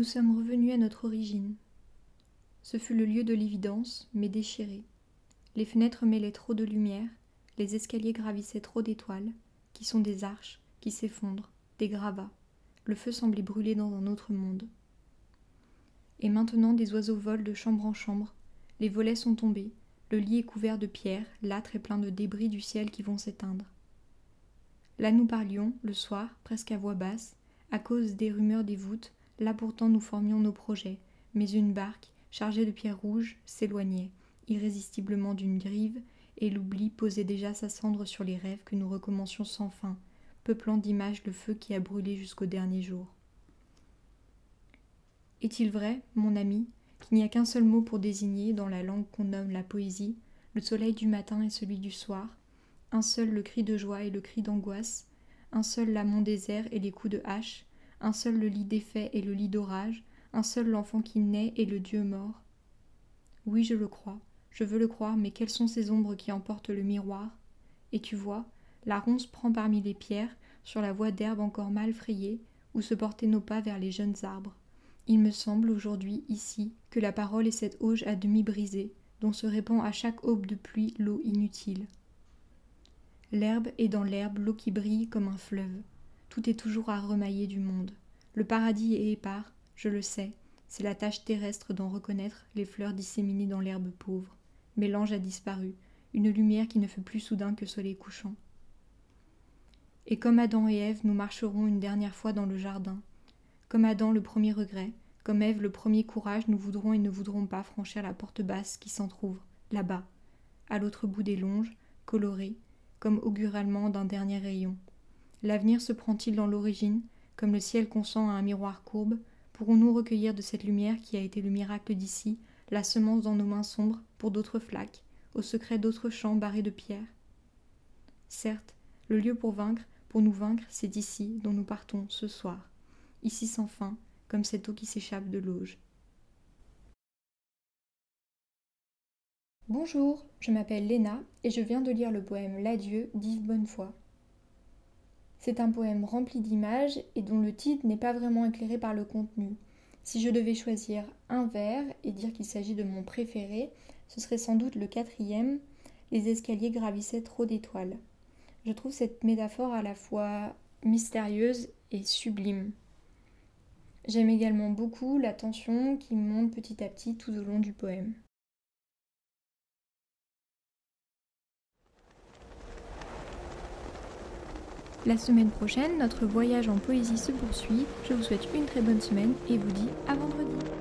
Nous sommes revenus à notre origine. Ce fut le lieu de l'évidence, mais déchiré. Les fenêtres mêlaient trop de lumière, les escaliers gravissaient trop d'étoiles, qui sont des arches, qui s'effondrent, des gravats. Le feu semblait brûler dans un autre monde. Et maintenant des oiseaux volent de chambre en chambre, les volets sont tombés, le lit est couvert de pierres, l'âtre est plein de débris du ciel qui vont s'éteindre. Là nous parlions, le soir, presque à voix basse, à cause des rumeurs des voûtes, là pourtant nous formions nos projets, mais une barque, chargée de pierres rouges, s'éloignait, irrésistiblement d'une grive, et l'oubli posait déjà sa cendre sur les rêves que nous recommencions sans fin, peuplant d'images le feu qui a brûlé jusqu'au dernier jour. Est-il vrai, mon ami, qu'il n'y a qu'un seul mot pour désigner, dans la langue qu'on nomme la poésie, le soleil du matin et celui du soir, un seul le cri de joie et le cri d'angoisse, un seul l'amont désert et les coups de hache, un seul le lit défait et le lit d'orage, un seul l'enfant qui naît et le Dieu mort Oui, je le crois, je veux le croire, mais quelles sont ces ombres qui emportent le miroir? Et tu vois, la ronce prend parmi les pierres, sur la voie d'herbe encore mal frayée, où se portaient nos pas vers les jeunes arbres. Il me semble aujourd'hui, ici, que la parole est cette auge à demi brisée, dont se répand à chaque aube de pluie l'eau inutile. L'herbe est dans l'herbe l'eau qui brille comme un fleuve. Tout est toujours à remailler du monde. Le paradis est épars, je le sais, c'est la tâche terrestre d'en reconnaître les fleurs disséminées dans l'herbe pauvre. Mais l'ange a disparu, une lumière qui ne fait plus soudain que soleil couchant. Et comme Adam et Ève, nous marcherons une dernière fois dans le jardin. Comme Adam le premier regret, comme Ève le premier courage, nous voudrons et ne voudrons pas franchir la porte basse qui s'entr'ouvre, là-bas, à l'autre bout des longes, colorées, comme auguralement d'un dernier rayon. L'avenir se prend-il dans l'origine, comme le ciel consent à un miroir courbe, pourrons-nous recueillir de cette lumière qui a été le miracle d'ici, la semence dans nos mains sombres pour d'autres flaques, au secret d'autres champs barrés de pierres? Certes, le lieu pour vaincre, pour nous vaincre, c'est d'ici dont nous partons ce soir, ici sans fin, comme cette eau qui s'échappe de l'auge. Bonjour, je m'appelle Léna et je viens de lire le poème L'adieu d'Yves Bonnefoy. C'est un poème rempli d'images et dont le titre n'est pas vraiment éclairé par le contenu. Si je devais choisir un vers et dire qu'il s'agit de mon préféré, ce serait sans doute le quatrième Les escaliers gravissaient trop d'étoiles. Je trouve cette métaphore à la fois mystérieuse et sublime. J'aime également beaucoup la tension qui monte petit à petit tout au long du poème. La semaine prochaine, notre voyage en poésie se poursuit. Je vous souhaite une très bonne semaine et vous dis à vendredi.